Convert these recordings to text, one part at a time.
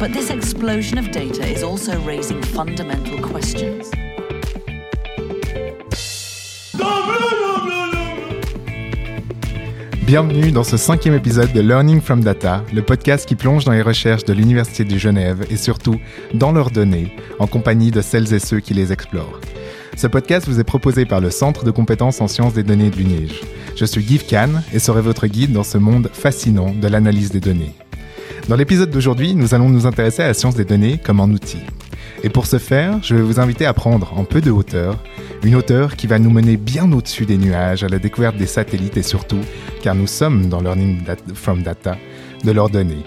But this explosion of data is also raising fundamental questions. Bienvenue dans ce cinquième épisode de Learning from Data, le podcast qui plonge dans les recherches de l'Université de Genève et surtout dans leurs données, en compagnie de celles et ceux qui les explorent. Ce podcast vous est proposé par le Centre de compétences en sciences des données de l'UNIGE. Je suis Guy Kahn et serai votre guide dans ce monde fascinant de l'analyse des données. Dans l'épisode d'aujourd'hui, nous allons nous intéresser à la science des données comme un outil. Et pour ce faire, je vais vous inviter à prendre en peu de hauteur, une hauteur qui va nous mener bien au-dessus des nuages, à la découverte des satellites et surtout, car nous sommes dans Learning from Data, de leurs données.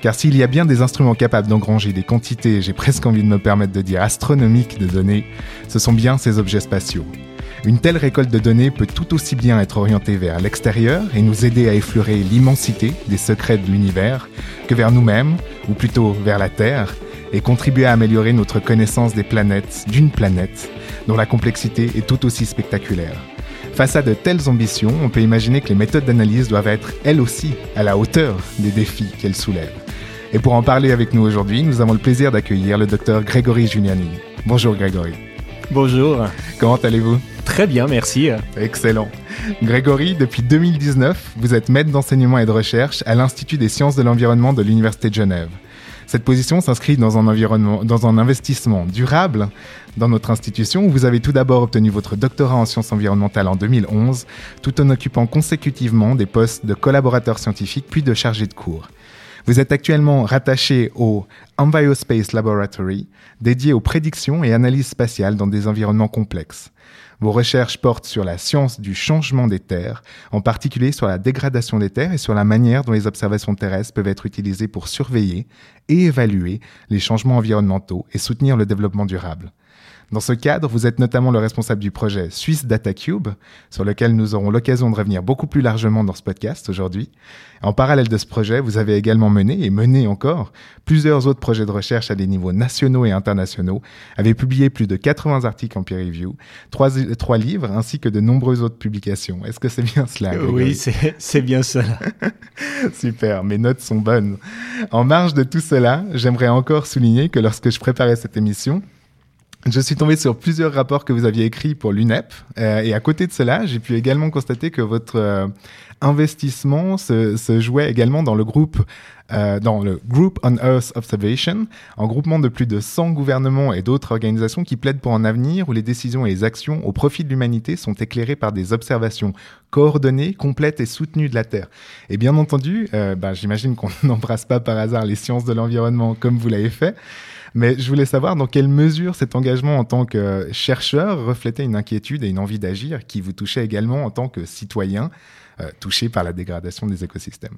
Car s'il y a bien des instruments capables d'engranger des quantités, j'ai presque envie de me permettre de dire astronomiques de données, ce sont bien ces objets spatiaux. Une telle récolte de données peut tout aussi bien être orientée vers l'extérieur et nous aider à effleurer l'immensité des secrets de l'univers que vers nous-mêmes, ou plutôt vers la Terre, et contribuer à améliorer notre connaissance des planètes, d'une planète, dont la complexité est tout aussi spectaculaire. Face à de telles ambitions, on peut imaginer que les méthodes d'analyse doivent être, elles aussi, à la hauteur des défis qu'elles soulèvent. Et pour en parler avec nous aujourd'hui, nous avons le plaisir d'accueillir le docteur Grégory Giuliani. Bonjour Grégory. Bonjour. Comment allez-vous? Très bien, merci. Excellent. Grégory, depuis 2019, vous êtes maître d'enseignement et de recherche à l'Institut des sciences de l'environnement de l'Université de Genève. Cette position s'inscrit dans un environnement, dans un investissement durable dans notre institution où vous avez tout d'abord obtenu votre doctorat en sciences environnementales en 2011, tout en occupant consécutivement des postes de collaborateur scientifique puis de chargé de cours. Vous êtes actuellement rattaché au Enviospace Laboratory, dédié aux prédictions et analyses spatiales dans des environnements complexes. Vos recherches portent sur la science du changement des terres, en particulier sur la dégradation des terres et sur la manière dont les observations terrestres peuvent être utilisées pour surveiller et évaluer les changements environnementaux et soutenir le développement durable. Dans ce cadre, vous êtes notamment le responsable du projet Swiss DataCube, sur lequel nous aurons l'occasion de revenir beaucoup plus largement dans ce podcast aujourd'hui. En parallèle de ce projet, vous avez également mené et mené encore plusieurs autres projets de recherche à des niveaux nationaux et internationaux, avez publié plus de 80 articles en peer review, trois, trois livres ainsi que de nombreuses autres publications. Est-ce que c'est bien cela Oui, c'est bien cela. Super, mes notes sont bonnes. En marge de tout cela, j'aimerais encore souligner que lorsque je préparais cette émission, je suis tombé sur plusieurs rapports que vous aviez écrits pour l'UNEP. Euh, et à côté de cela, j'ai pu également constater que votre euh, investissement se, se, jouait également dans le groupe, euh, dans le Group on Earth Observation, un groupement de plus de 100 gouvernements et d'autres organisations qui plaident pour un avenir où les décisions et les actions au profit de l'humanité sont éclairées par des observations coordonnées, complètes et soutenues de la Terre. Et bien entendu, bah, j'imagine qu'on n'embrasse pas par hasard les sciences de l'environnement comme vous l'avez fait. Mais je voulais savoir dans quelle mesure cet engagement en tant que chercheur reflétait une inquiétude et une envie d'agir qui vous touchait également en tant que citoyen euh, touché par la dégradation des écosystèmes.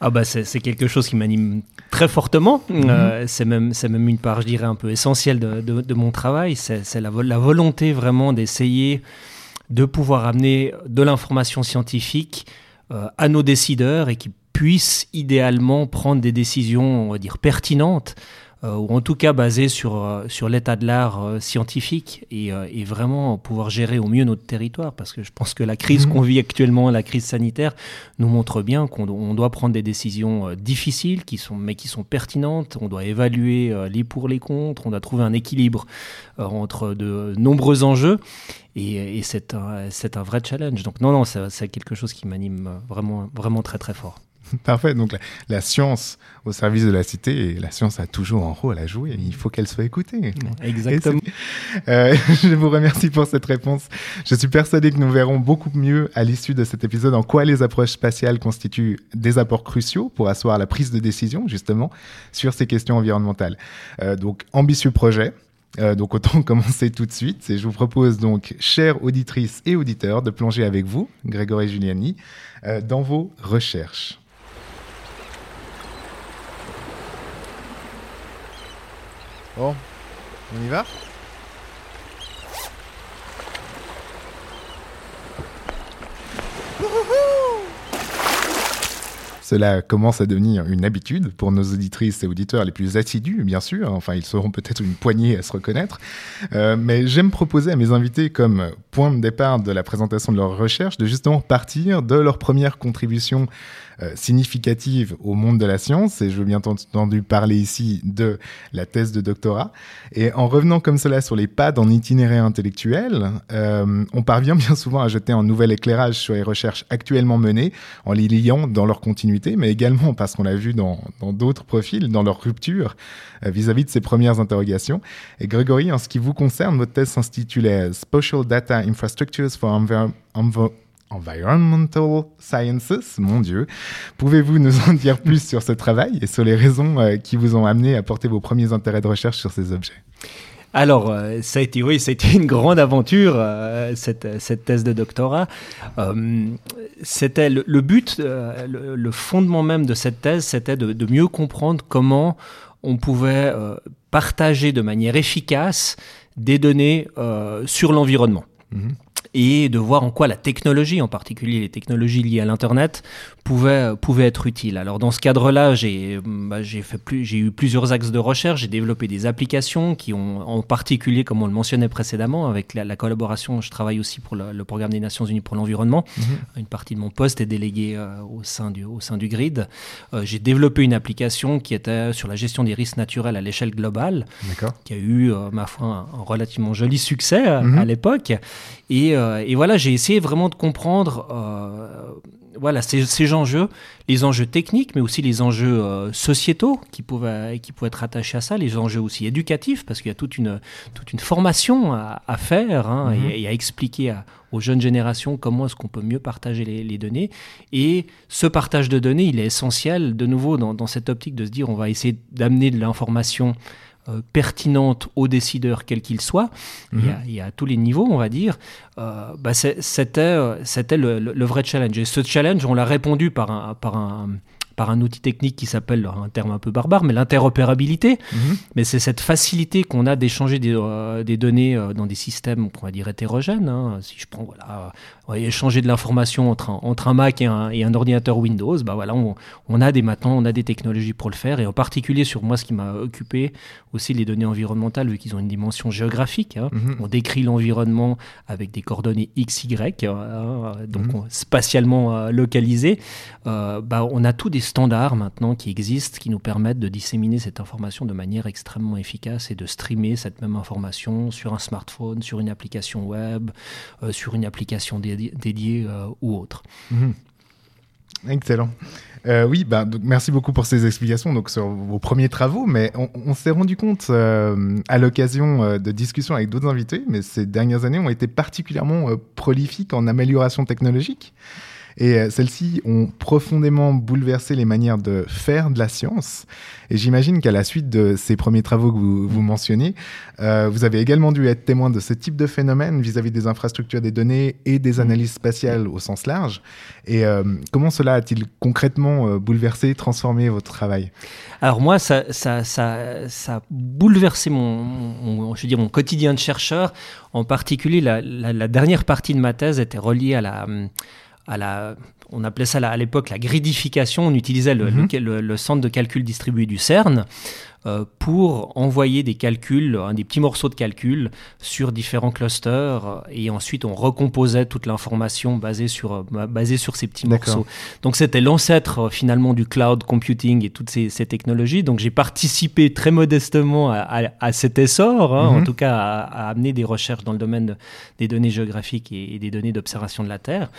Ah bah c'est quelque chose qui m'anime très fortement. Mm-hmm. euh, c'est même, même une part, je dirais, un peu essentielle de, de, de mon travail. C'est la, la, volonté vraiment d'essayer de pouvoir amener de l'information scientifique euh, à nos décideurs et qui puissent idéalement prendre des décisions, on va dire, pertinentes ou en tout cas basé sur, euh, sur l'état de l'art euh, scientifique et, et, vraiment pouvoir gérer au mieux notre territoire. Parce que je pense que la crise mmh. qu'on vit actuellement, la crise sanitaire, nous montre bien qu'on doit prendre des décisions difficiles, qui sont, mais qui sont pertinentes. On doit évaluer les pour, les contre. On doit trouver un équilibre entre de nombreux enjeux. Et, et c'est un, un vrai challenge. Donc non, non, c'est quelque chose qui m'anime vraiment, vraiment très, très fort. Parfait. Donc la, science au service de la cité, et la science a toujours un rôle à jouer. Il faut qu'elle soit écoutée. Exactement. Euh, je vous remercie pour cette réponse. Je suis persuadé que nous verrons beaucoup mieux à l'issue de cet épisode en quoi les approches spatiales constituent des apports cruciaux pour asseoir la prise de décision justement sur ces questions environnementales. Euh, donc ambitieux projet. Euh, donc autant commencer tout de suite. Et je vous propose donc, chères auditrices et auditeurs, de plonger avec vous, Grégory Giuliani, euh, dans vos recherches. Bon, On y va Cela commence à devenir une habitude pour nos auditrices et auditeurs les plus assidus, bien sûr. Enfin, ils seront peut-être une poignée à se reconnaître. Euh, mais j'aime proposer à mes invités, comme point de départ de la présentation de leur recherche, de justement partir de leur première contribution euh, significative au monde de la science, et je veux bien entendu parler ici de la thèse de doctorat. Et en revenant comme cela sur les pas d'un itinéraire intellectuel, euh, on parvient bien souvent à jeter un nouvel éclairage sur les recherches actuellement menées, en les liant dans leur continuité, mais également parce qu'on l'a vu dans d'autres profils, dans leur rupture euh, vis-à-vis de ces premières interrogations. Et Grégory, en ce qui vous concerne, votre thèse s'intitulait Spatial Data Infrastructures for Environmental Environmental Sciences, mon Dieu. Pouvez-vous nous en dire plus sur ce travail et sur les raisons euh, qui vous ont amené à porter vos premiers intérêts de recherche sur ces objets? Alors, euh, ça a été, oui, ça a été une grande aventure, euh, cette, cette, thèse de doctorat. c'était le, but, le, fondement même de cette thèse, c'était de, mieux comprendre comment on pouvait partager de manière efficace des données sur l'environnement. Mhm et de voir en quoi la technologie, en particulier les technologies liées à l'Internet, pouvaient, pouvaient être utiles. Alors dans ce cadre-là, j'ai bah, j'ai eu plusieurs axes de recherche, j'ai développé des applications qui ont, en particulier, comme on le mentionnait précédemment, avec la, collaboration, je travaille aussi pour le, programme des Nations Unies pour l'environnement. Mhm. Une partie de mon poste est déléguée euh, au, sein du, au sein du GRID. Euh, j'ai développé une application qui était sur la gestion des risques naturels à l'échelle globale, qui a eu, euh, ma foi, un, relativement joli succès à mhm. l'époque. Et euh, et voilà, j'ai essayé vraiment de comprendre euh, voilà, ces, ces, enjeux, les enjeux techniques, mais aussi les enjeux euh, sociétaux qui pouvaient, qui pouvaient être attachés à ça, les enjeux aussi éducatifs, parce qu'il y a toute une, toute une formation à, faire hein, mhm. et, à expliquer aux jeunes générations comment est-ce qu'on peut mieux partager les, données. Et ce partage de données, il est essentiel, de nouveau, dans, dans cette optique de se dire on va essayer d'amener de l'information euh, pertinente aux décideurs, quels qu'ils soient, il, y a, à tous les niveaux, on va dire, euh, bah c'était, euh, le, le, vrai challenge. Et ce challenge, on l'a répondu par un, par un par un outil technique qui s'appelle, un terme un peu barbare, mais l'interopérabilité. Mhm. Mais c'est cette facilité qu'on a d'échanger des, euh, des, données euh, dans des systèmes, on va dire, hétérogènes. Hein. Si je prends, voilà, échanger de l'information entre un, entre un Mac et un, et un, ordinateur Windows, bah voilà, on, on, a des, maintenant, on a des technologies pour le faire. Et en particulier, sur moi, ce qui m'a occupé, aussi les données environnementales, vu qu'ils ont une dimension géographique. Hein. Mhm. On décrit l'environnement avec des coordonnées X, Y, hein, donc mhm. spatialement euh, localisées. bah, on a tous des standards maintenant qui existent, qui nous permettent de disséminer cette information de manière extrêmement efficace et de streamer cette même information sur un smartphone, sur une application web, euh, sur une application dédiée, euh, ou autre. Mhm. Excellent. Euh, oui, bah, merci beaucoup pour ces explications donc, sur vos premiers travaux, mais on, s'est rendu compte à l'occasion de discussions avec d'autres invités, mais ces dernières années ont été particulièrement prolifiques en amélioration technologique. Et euh, celles-ci ont profondément bouleversé les manières de faire de la science. Et j'imagine qu'à la suite de ces premiers travaux que vous, vous mentionnez, euh, vous avez également dû être témoin de ce type de phénomène vis-à-vis des infrastructures des données et des analyses spatiales au sens large. Et euh, comment cela a-t-il concrètement bouleversé, transformé votre travail? Alors moi, ça, ça, ça, ça, a bouleversé mon, mon, je veux dire, mon quotidien de chercheur. En particulier, la, la, la dernière partie de ma thèse était reliée à la à la, on appelait ça à l'époque la gridification. On utilisait le, mhm. le, centre de calcul distribué du CERN pour envoyer des calculs, des petits morceaux de calcul sur différents clusters euh, et ensuite on recomposait toute l'information basée sur, euh, basée sur ces petits morceaux. Donc c'était l'ancêtre finalement du cloud computing et toutes ces, technologies. Donc j'ai participé très modestement à, cet essor, hein, en mhm. tout cas à, amener des recherches dans le domaine des données géographiques et des données d'observation de la Terre.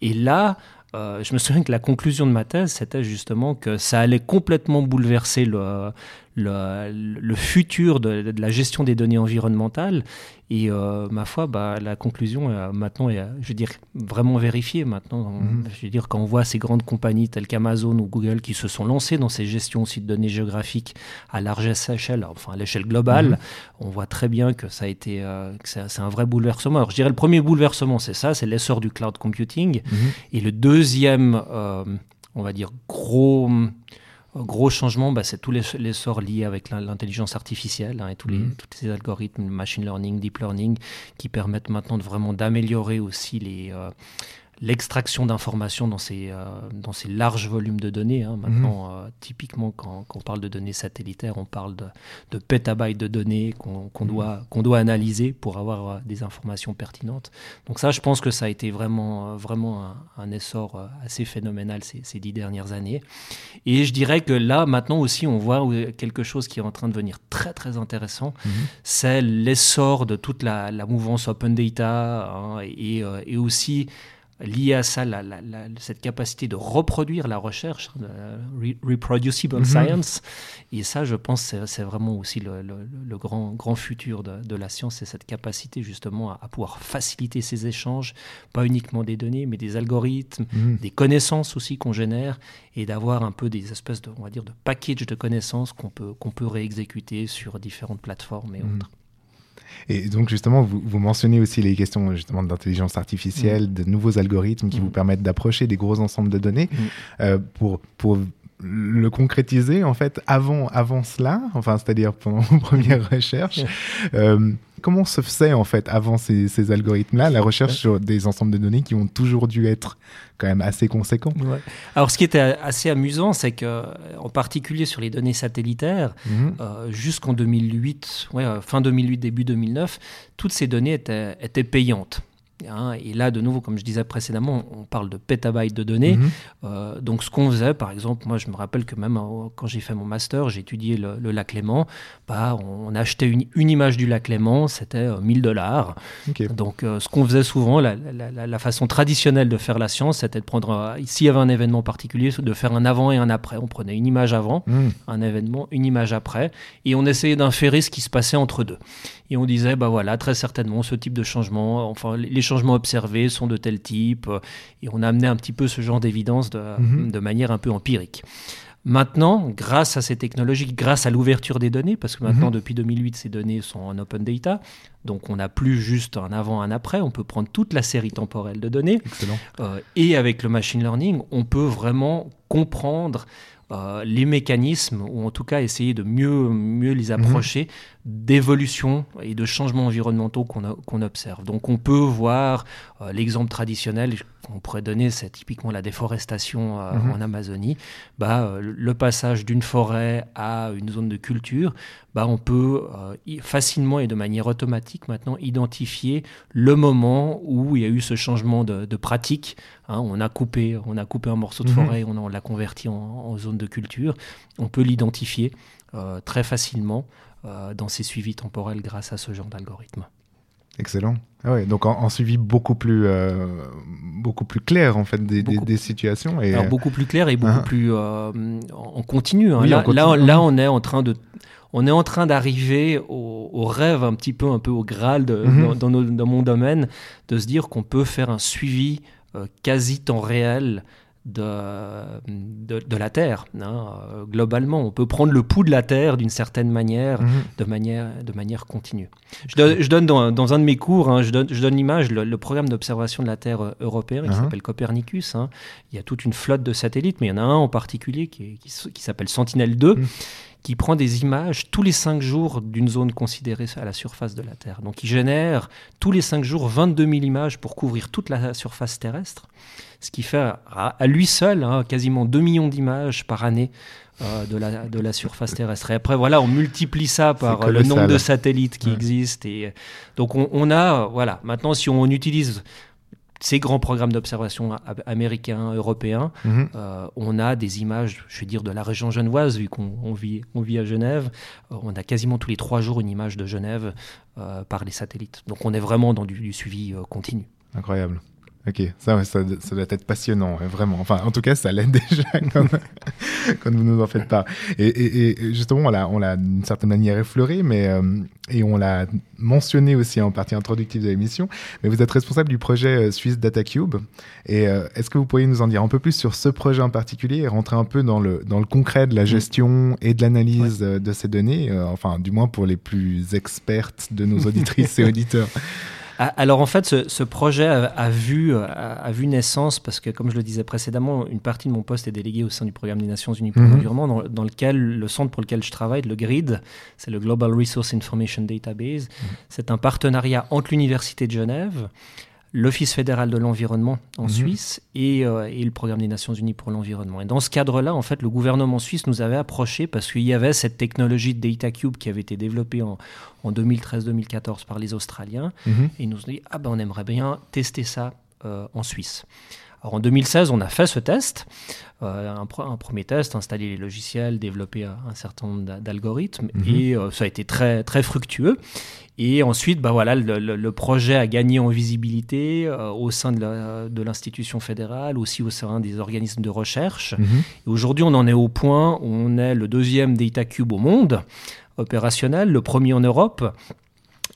Et là, euh, je me souviens que la conclusion de ma thèse, c'était justement que ça allait complètement bouleverser le, le, futur de, la gestion des données environnementales. Et euh, ma foi, bah, la conclusion euh, maintenant est, je veux dire, vraiment vérifiée. Maintenant, mhm. je veux dire, quand on voit ces grandes compagnies telles qu'Amazon ou Google qui se sont lancées dans ces gestions aussi de données géographiques à large échelle, enfin à l'échelle globale, mhm. on voit très bien que ça a été, euh, c'est un vrai bouleversement. Alors, je dirais le premier bouleversement, c'est ça, c'est l'essor du cloud computing. Mhm. Et le deuxième, on va dire, gros gros changement, bah, c'est tous les l'essor liés avec l'intelligence artificielle hein, et tous les, Mhm. tous ces algorithmes, machine learning, deep learning, qui permettent maintenant de vraiment d'améliorer aussi les, euh, l'extraction d'informations dans ces, euh, dans ces larges volumes de données. hein. Maintenant, euh, typiquement, quand, quand on parle de données satellitaires, on parle de, de pétabytes de données qu'on qu'on doit, qu'on doit analyser pour avoir euh, des informations pertinentes. Donc ça, je pense que ça a été vraiment, vraiment un, un essor assez phénoménal ces, ces dix dernières années. Et je dirais que là, maintenant aussi, on voit quelque chose qui est en train de devenir très, très intéressant. C'est l'essor de toute la, la mouvance open data hein, et, euh, et aussi lié à ça la- la- la- cette capacité de reproduire la recherche, re- reproducible Mhm. science. Et ça, je pense, c'est vraiment aussi le, le- le grand, grand futur de, de la science, c'est cette capacité justement à, à pouvoir faciliter ces échanges, pas uniquement des données, mais des algorithmes, Mhm. des connaissances aussi qu'on génère, et d'avoir un peu des espèces de, on va dire, de package de connaissances qu'on peut, qu'on peut réexécuter sur différentes plateformes et Mhm. autres. Et donc justement, vous, vous mentionnez aussi les questions justement d'intelligence artificielle, de nouveaux algorithmes qui Mm. vous permettent d'approcher des gros ensembles de données. Mm. Euh, pour, pour le concrétiser, en fait, avant, avant cela, enfin, c'est-à-dire pendant vos premières recherches, euh, comment se faisait en fait avant ces, ces algorithmes-là, la recherche sur des ensembles de données qui ont toujours dû être quand même assez conséquents? Ouais. Alors, ce qui était assez amusant, c'est que, en particulier sur les données satellitaires, Mhm. euh, jusqu'en 2008, ouais, euh, fin 2008, début 2009, toutes ces données étaient, étaient payantes. Hein. et là, de nouveau, comme je disais précédemment, on parle de pétabytes de données. Mhm. Euh, donc, ce qu'on faisait, par exemple, moi, je me rappelle que même euh, quand j'ai fait mon master, j'ai étudié le, le lac Léman. Bah, on, on achetait une, une image du lac Léman, c'était euh, 1000 dollars. Donc, euh, ce qu'on faisait souvent, la, la- la- la façon traditionnelle de faire la science, c'était de prendre, s'il y avait un événement particulier, de faire un avant et un après. On prenait une image avant, Mhm. un événement, une image après, et on essayait d'inférer ce qui se passait entre deux. Et on disait, bah voilà, très certainement, ce type de changement, enfin, les changements observés sont de tel type, euh, et on a amené un petit peu ce genre d'évidence de, Mhm. de manière un peu empirique. Maintenant, grâce à ces technologies, grâce à l'ouverture des données, parce que maintenant, Mhm. depuis 2008, ces données sont en open data, donc on n'a plus juste un avant, un après, on peut prendre toute la série temporelle de données, Excellent. euh, et avec le machine learning, on peut vraiment comprendre euh, les mécanismes, ou en tout cas essayer de mieux, mieux les approcher d'évolution et de changements environnementaux qu'on observe. Donc on peut voir euh, l'exemple traditionnel qu'on pourrait donner, c'est typiquement la déforestation euh, Mhm. en Amazonie. Bah, euh, le passage d'une forêt à une zone de culture, bah, on peut euh, facilement et de manière automatique maintenant identifier le moment où il y a eu ce changement de, de pratique. hein. on, a coupé, on a coupé un morceau de Mhm. forêt, on, on l'a converti en, en zone de culture. On peut l'identifier très facilement dans ces suivis temporels grâce à ce genre d'algorithme. Excellent. Ah ouais, donc en, en suivi beaucoup plus, euh, beaucoup plus clair en fait des, des- Beaucoup- des situations. Et, Alors beaucoup plus clair et beaucoup Ah. plus euh, en en continu. hein. Oui, là, en continu. là, là, on est en train de on est en train d'arriver au, au rêve un petit peu un peu au graal de- Mhm. dans, dans nos- dans mon domaine de se dire qu'on peut faire un suivi euh, quasi temps réel de, de, de la Terre. hein. Euh, globalement, on peut prendre le pouls de la Terre d'une certaine manière Mhm. de manière, de manière continue. Je donne, je donne dans, dans un de mes cours, hein, je donne, je donne l'image, le, le programme d'observation de la Terre euh, européen qui Uh-huh. s'appelle Copernicus. hein. Il y a toute une flotte de satellites, mais il y en a un en particulier qui, qui, s'appelle Sentinel-2, Mm. qui prend des images tous les cinq jours d'une zone considérée à la surface de la Terre. Donc il génère tous les cinq jours 22 000 images pour couvrir toute la surface terrestre, ce qui fait à, à lui seul hein, quasiment 2 millions d'images par année euh, de, la, de la surface terrestre. Et après, voilà, on multiplie ça par euh, le nombre de satellites qui Ouais. existent. Et, donc on, on a, voilà, maintenant si on utilise ces grands programmes d'observation américains, européens, Mhm. euh, on a des images, je vais dire, de la région genevoise, vu qu'on on vit, on vit à Genève. Euh, on a quasiment tous les trois jours une image de Genève euh, par les satellites. Donc on est vraiment dans du, du suivi continu. Incroyable. Ok, ça, ouais, ça, ça doit être passionnant, vraiment. Enfin, en tout cas, ça l'aide déjà quand, quand vous nous en faites part. Et, et- et justement, on l'a, d'une certaine manière effleuré, mais euh, et on l'a mentionné aussi en partie introductive de l'émission. Mais vous êtes responsable du projet euh, Suisse DataCube. Et euh, est-ce que vous pourriez nous en dire un peu plus sur ce projet en particulier et rentrer un peu dans le dans le concret de la gestion et de l'analyse de ces données, euh, enfin, du moins pour les plus expertes de nos auditrices et auditeurs? Ah, Alors en fait, ce, ce projet a, a vu, a, a vu naissance parce que, comme je le disais précédemment, une partie de mon poste est déléguée au sein du programme des Nations Unies pour Mhm. l'environnement, dans, dans lequel le centre pour lequel je travaille, le GRID, c'est le Global Resource Information Database. C'est un partenariat entre l'Université de Genève, l'Office fédéral de l'environnement en Mhm. Suisse et, euh, et le programme des Nations Unies pour l'environnement. Et dans ce cadre-là, en fait, le gouvernement suisse nous avait approchés parce qu'il y avait cette technologie de DataCube qui avait été développée en, en 2013-2014 par les Australiens. Mhm. Et ils nous ont dit, ah ben on aimerait bien tester ça euh, en Suisse. Alors en 2016, on a fait ce test, euh, un, premier test, installer les logiciels, développer un, certain nombre d'a- d'algorithmes, Mhm. et euh, ça a été très, très fructueux. Et ensuite, bah voilà, le, le- le projet a gagné en visibilité euh, au sein de l'institution fédérale, aussi au sein des organismes de recherche. Mhm. Aujourd'hui, on en est au point où on est le deuxième Data Cube au monde opérationnel, le premier en Europe.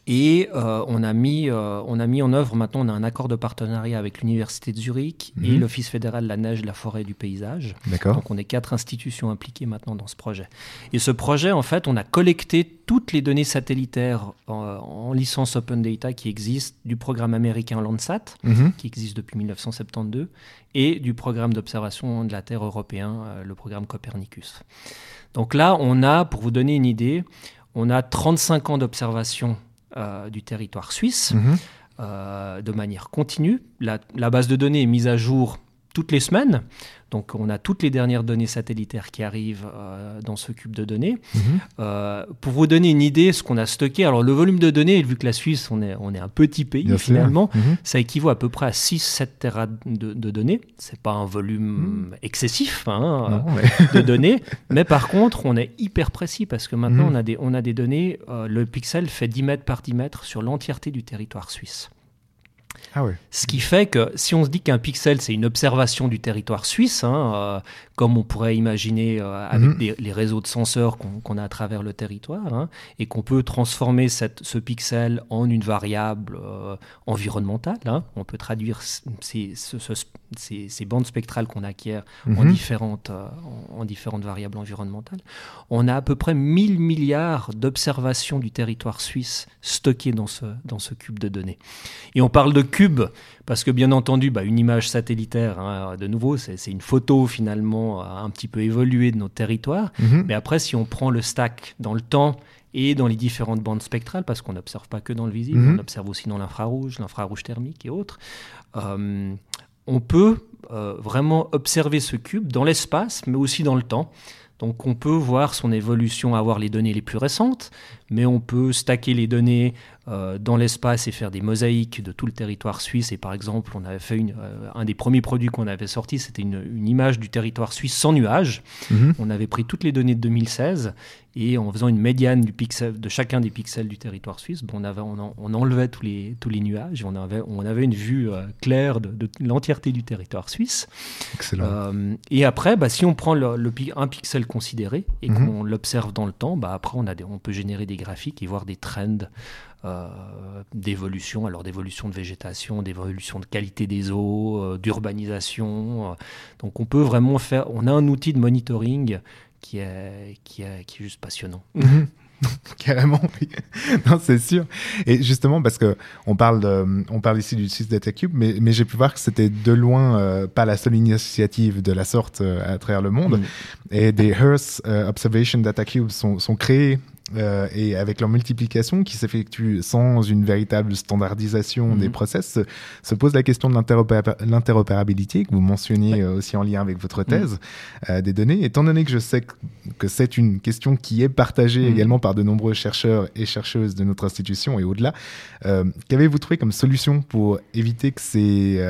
Et euh, on, a mis, euh, on a mis en œuvre, maintenant on a un accord de partenariat avec l'Université de Zurich et Mhm. l'Office fédéral de la neige, de la forêt et du paysage. D'accord. Donc on est quatre institutions impliquées maintenant dans ce projet. Et ce projet, en fait, on a collecté toutes les données satellitaires en, en licence Open Data qui existent du programme américain Landsat, Mhm. qui existe depuis 1972, et du programme d'observation de la Terre européen, euh, le programme Copernicus. Donc là, on a, pour vous donner une idée, on a 35 ans d'observation euh, du territoire suisse Mhm. euh, de manière continue. La, la base de données est mise à jour toutes les semaines. Donc on a toutes les dernières données satellitaires qui arrivent euh, dans ce cube de données. Mhm. Euh, pour vous donner une idée, ce qu'on a stocké, alors le volume de données, vu que la Suisse, on est, on est un petit pays Bien finalement, Mhm. ça équivaut à peu près à 6-7 Tera de, de données. C'est pas un volume excessif hein, mais- de données, mais par contre, on est hyper précis parce que maintenant, Mhm. on, a des, on a des données. euh, le pixel fait 10 mètres par 10 mètres sur l'entièreté du territoire suisse. Ah. Ce qui fait que si on se dit qu'un pixel, c'est une observation du territoire suisse, hein, euh, comme on pourrait imaginer euh, avec Mhm. des- les réseaux de senseurs qu'on a à travers le territoire, hein, et qu'on peut transformer cette- ce pixel en une variable euh, environnementale, hein, on peut traduire ces, ce- ce- ces- ces bandes spectrales qu'on acquiert en, Mhm. différentes, euh, en, en différentes variables environnementales. On a à peu près 1000 milliards d'observations du territoire suisse stockées dans ce, dans ce cube de données. Et on parle de cube parce que bien entendu, bah, une image satellitaire, hein, de nouveau, c'est une photo finalement un petit peu évoluée de notre territoire. Mhm. Mais après, si on prend le stack dans le temps et dans les différentes bandes spectrales, parce qu'on n'observe pas que dans le visible, Mhm. on observe aussi dans l'infrarouge, l'infrarouge thermique et autres, euh, on peut euh, vraiment observer ce cube dans l'espace, mais aussi dans le temps. Donc on peut voir son évolution, avoir les données les plus récentes, mais on peut stacker les données euh, dans l'espace et faire des mosaïques de tout le territoire suisse. Et par exemple, on avait fait une, euh, un des premiers produits qu'on avait sorti, c'était une, une image du territoire suisse sans nuages. Mhm. On avait pris toutes les données de 2016 et en faisant une médiane du pixel, de chacun des pixels du territoire suisse, bon, on, avait, on, en- on enlevait tous les, tous les nuages et on avait, on avait une vue euh, claire de, de l'entièreté du territoire suisse. Excellent. Euh, et après, bah, si on prend le, le pi- un pixel considéré et Mhm. qu'on l'observe dans le temps, bah, après on, a des- on peut générer des graphiques et voir des trends euh, d'évolution, alors d'évolution de végétation, d'évolution de qualité des eaux, euh, d'urbanisation. euh. donc on peut vraiment faire, on a un outil de monitoring qui est, qui est, qui est juste passionnant. Mhm. Carrément, oui. non, c'est sûr. Et justement, parce que on parle, de- on parle ici du Swiss Data Cube, mais, mais j'ai pu voir que c'était de loin euh, pas la seule initiative de la sorte euh, à travers le monde. Mm. Et des Earth euh, Observation Data Cubes sont, sont créés euh, et avec leur multiplication qui s'effectue sans une véritable standardisation Mhm. des process, se, se pose la question de l'interopéra- l'interopérabilité que vous mentionniez euh, aussi en lien avec votre thèse euh, des données. Étant donné que je sais que, c'est une question qui est partagée Mhm. également par de nombreux chercheurs et chercheuses de notre institution et au-delà, euh, qu'avez-vous trouvé comme solution pour éviter que ces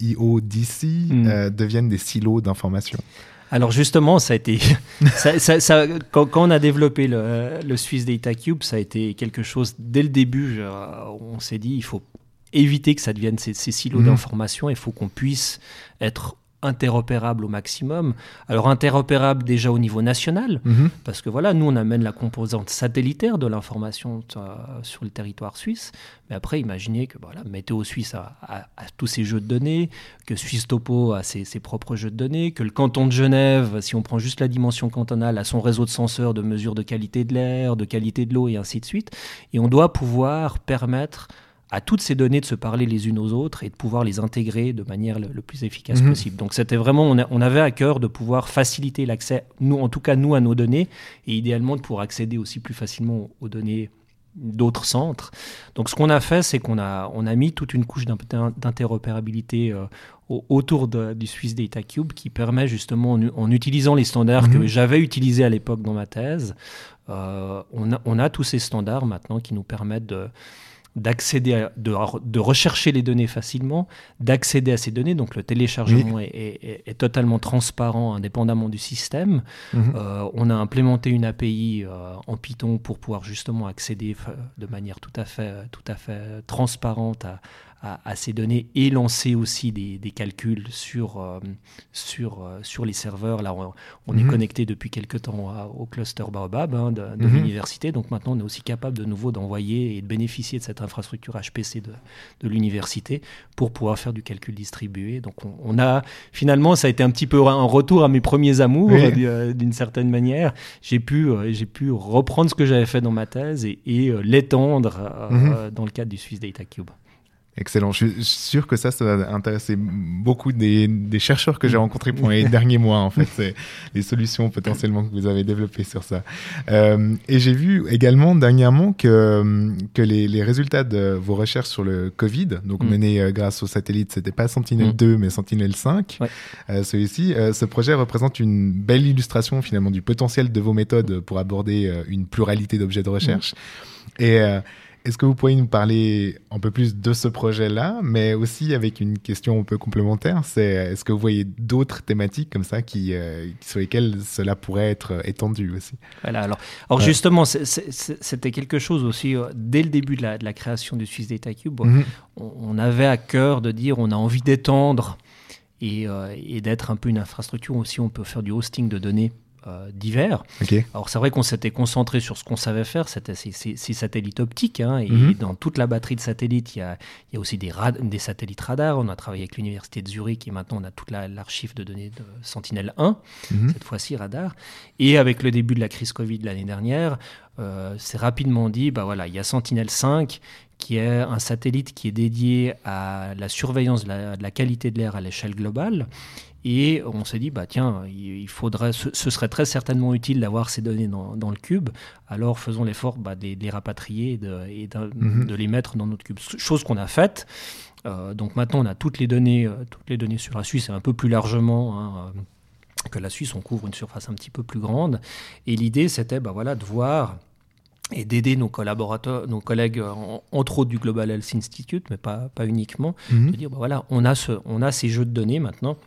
IODC Mhm. deviennent des silos d'information? Alors justement, ça a été, ça, ça- ça- quand, quand on a développé le, le Swiss Data Cube, ça a été quelque chose dès le début. euh, on s'est dit, il faut éviter que ça devienne ces, ces silos Mhm. d'information. Il faut qu'on puisse être interopérable au maximum. Alors interopérable déjà au niveau national, Mhm. parce que voilà, nous on amène la composante satellitaire de l'information euh, sur le territoire suisse. Mais après, imaginez que voilà, Météo Suisse a, a- a tous ses jeux de données, que Suisse Topo a ses, ses propres jeux de données, que le canton de Genève, si on prend juste la dimension cantonale, a son réseau de senseurs de mesure de qualité de l'air, de qualité de l'eau et ainsi de suite. Et on doit pouvoir permettre à toutes ces données de se parler les unes aux autres et de pouvoir les intégrer de manière le, le plus efficace Mhm. possible. Donc c'était vraiment, on, a- on avait à cœur de pouvoir faciliter l'accès, nous en tout cas nous à nos données, et idéalement de pouvoir accéder aussi plus facilement aux données d'autres centres. Donc ce qu'on a fait, c'est qu'on a, on a mis toute une couche d'in- d'interopérabilité euh, au- autour de- du Swiss Data Cube qui permet justement, en utilisant les standards que Mhm. j'avais utilisés à l'époque dans ma thèse, euh, on, a, on a tous ces standards maintenant qui nous permettent de d'accéder à- de, de rechercher les données facilement, d'accéder à ces données. Donc le téléchargement est- est totalement transparent indépendamment du système. Mhm. Euh, on a implémenté une API euh, en Python pour pouvoir justement accéder euh, de manière tout à fait, tout à fait transparente à, à- à ces données et lancer aussi des, des calculs sur, euh, sur, euh, sur les serveurs. Là, on, on est Mhm. connecté depuis quelque temps à- au cluster Baobab hein, de, de Mhm. l'université. Donc maintenant, on est aussi capable de nouveau d'envoyer et de bénéficier de cette infrastructure HPC de, de l'université pour pouvoir faire du calcul distribué. Donc on, on a finalement, ça a été un petit peu un retour à mes premiers amours Oui. euh, d'une certaine manière. J'ai pu, j'ai pu reprendre ce que j'avais fait dans ma thèse et, et, l'étendre Mhm. dans le cadre du Swiss Data Cube. Excellent. Je suis sûr que ça, ça va intéresser beaucoup des, des chercheurs que j'ai rencontrés pendant les derniers mois, en fait. C'est les solutions potentiellement que vous avez développées sur ça. Euh, et j'ai vu également dernièrement que, que les, les résultats de vos recherches sur le Covid, donc Mm. menés euh, grâce au satellite, c'était pas Sentinel Mm. 2, mais Sentinel 5, Ouais. euh, celui-ci, euh, ce projet représente une belle illustration finalement du potentiel de vos méthodes pour aborder euh, une pluralité d'objets de recherche. Et euh, est-ce que vous pourriez nous parler un peu plus de ce projet-là, mais aussi avec une question un peu complémentaire, c'est est-ce que vous voyez d'autres thématiques comme ça qui, euh, sur lesquelles cela pourrait être étendu aussi? Voilà, alors, alors Ouais. justement, c'était quelque chose aussi, euh, dès le début de la, de la création du Swiss Data Cube, Mhm. on, on avait à cœur de dire on a envie d'étendre et, euh, et d'être un peu une infrastructure aussi, on peut faire du hosting de données euh, divers. Alors c'est vrai qu'on s'était concentré sur ce qu'on savait faire, c'était ces, satellites optiques, hein, et Mhm. dans toute la batterie de satellites, il y a, il y a aussi des, satellites radars. On a travaillé avec l'université de Zurich et maintenant on a toute la- l'archive de données de Sentinel-1 Mhm. cette fois-ci radar. Et avec le début de la crise Covid l'année dernière, euh, c'est rapidement dit, bah voilà, il y a Sentinel-5 qui est un satellite qui est dédié à la surveillance de la, de la qualité de l'air à l'échelle globale. Et on s'est dit, bah tiens, il faudrait, ce, ce serait très certainement utile d'avoir ces données dans, dans le cube. Alors faisons l'effort bah, de, les- de les rapatrier et, de, et Mhm. de les mettre dans notre cube. Chose qu'on a faite. Euh, donc maintenant, on a toutes les données, euh, toutes les données sur la Suisse et un peu plus largement. hein, euh, que la Suisse, on couvre une surface un petit peu plus grande. Et l'idée, c'était bah, voilà, de voir et d'aider nos collaborateurs, nos collègues, en- entre autres du Global Health Institute, mais pas, pas uniquement, Mhm. de dire bah, voilà, on a, ce, on a ces jeux de données maintenant.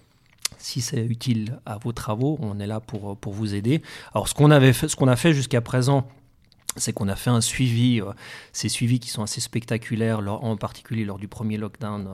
Si c'est utile à vos travaux, on est là pour, pour vous aider. Alors, ce qu'on avait fait, ce qu'on a fait jusqu'à présent, c'est qu'on a fait un suivi, euh, ces suivis qui sont assez spectaculaires, lors- en particulier lors du premier lockdown, euh,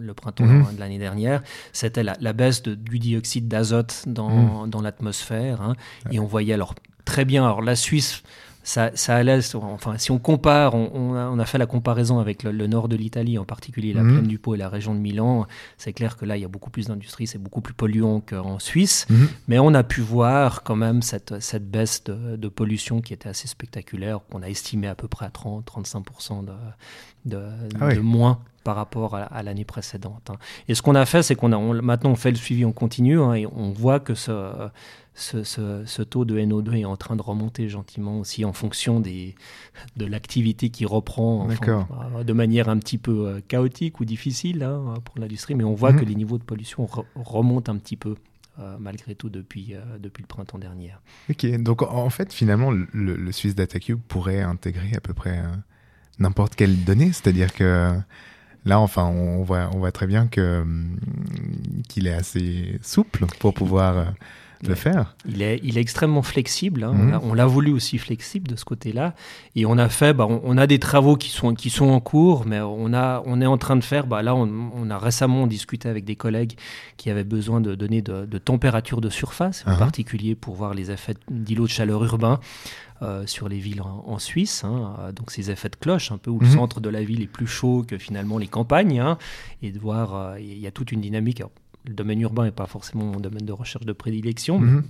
le printemps Mhm. de l'année dernière. C'était la, la baisse de- du dioxyde d'azote dans, dans l'atmosphère. hein. Et on voyait alors très bien, alors la Suisse, ça, ça allait, enfin, si on compare, on, on a, on a fait la comparaison avec le, le nord de l'Italie, en particulier la Mhm. plaine du Pô et la région de Milan. C'est clair que là, il y a beaucoup plus d'industrie, c'est beaucoup plus polluant qu'en Suisse. Mhm. Mais on a pu voir quand même cette, cette baisse de, de pollution qui était assez spectaculaire, qu'on a estimé à peu près à 30-35% de, de, Ah oui. de moins par rapport à, à l'année précédente. hein. Et ce qu'on a fait, c'est qu'on a on- maintenant on fait le suivi en continu hein, et on voit que ce, ce, ce- ce taux de NO2 est en train de remonter gentiment aussi en fonction des, de l'activité qui reprend enfin, euh, de manière un petit peu euh, chaotique ou difficile hein, pour l'industrie, mais on voit Mhm. que les niveaux de pollution re- remontent un petit peu. euh, malgré tout depuis, euh, depuis le printemps dernier. Ok, donc en fait, finalement, le, le Swiss Data Cube pourrait intégrer à peu près euh, n'importe quelle donnée, c'est-à-dire que là, enfin, on voit, on voit très bien que hum, qu'il est assez souple pour pouvoir euh, le faire. Il est, il est extrêmement flexible. hein. Mhm. On l'a- voulu aussi flexible de ce côté-là. Et on a fait, bah, on, on a des travaux qui sont, qui sont en cours, mais on, a, on est en train de faire. Bah, là, on, on a récemment discuté avec des collègues qui avaient besoin de données de, de température de surface, en Uh-huh. particulier pour voir les effets d'îlots de chaleur urbains. euh, sur les villes en, en Suisse, hein. Euh, donc ces effets de cloche, un peu où le Mhm. centre de la ville est plus chaud que finalement les campagnes, hein, et de voir, euh, il y a toute une dynamique. Alors, le domaine urbain n'est pas forcément mon domaine de recherche de prédilection, Mhm.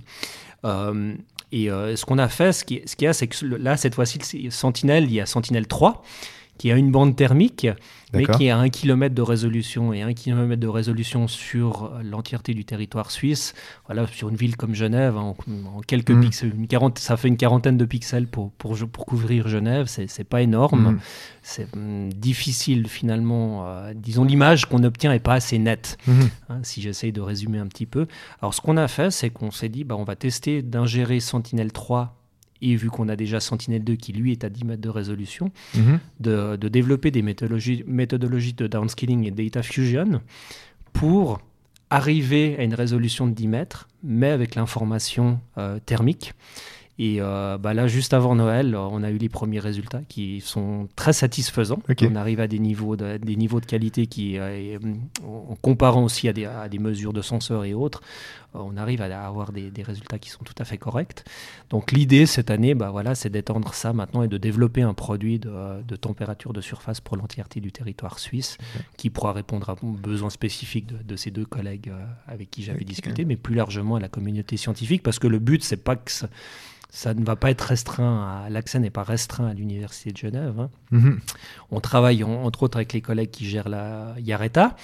euh, et euh, ce qu'on a fait, ce qui, ce qu'il y a, c'est que là, cette fois-ci, le Sentinelle, il y a Sentinelle 3, qui a une bande thermique, mais qui a un kilomètre de résolution et un kilomètre de résolution sur l'entièreté du territoire suisse. Voilà, sur une ville comme Genève, en, en quelques Mhm. pixels, une quarante, ça fait une quarantaine de pixels pour, pour, pour couvrir Genève. C'est, pas énorme. Mhm. C'est hum, difficile finalement. euh, disons, l'image qu'on obtient est pas assez nette. Hein, si j'essaye de résumer un petit peu. Alors, ce qu'on a fait, c'est qu'on s'est dit, bah, on va tester d'ingérer Sentinel-3 et vu qu'on a déjà Sentinel-2 qui lui est à 10 mètres de résolution, Mhm. de, de développer des méthodologies, méthodologies de downscaling et data fusion pour arriver à une résolution de 10 mètres, mais avec l'information euh, thermique. Et euh, bah là, juste avant Noël, on a eu les premiers résultats qui sont très satisfaisants. On arrive à des niveaux de, des niveaux de qualité qui, euh, hum, en comparant aussi à des, à des mesures de senseurs et autres, euh, on arrive à avoir des, des résultats qui sont tout à fait corrects. Donc l'idée cette année, bah voilà, c'est d'étendre ça maintenant et de développer un produit de, de température de surface pour l'entièreté du territoire suisse qui pourra répondre à aux besoins spécifiques de, de ces deux collègues euh, avec qui j'avais discuté, mais plus largement à la communauté scientifique, parce que le but, c'est pas que ça, ça ne va pas être restreint, l'accès n'est pas restreint à l'Université de Genève. hein. Mhm. On travaille en- entre autres avec les collègues qui gèrent la Yareta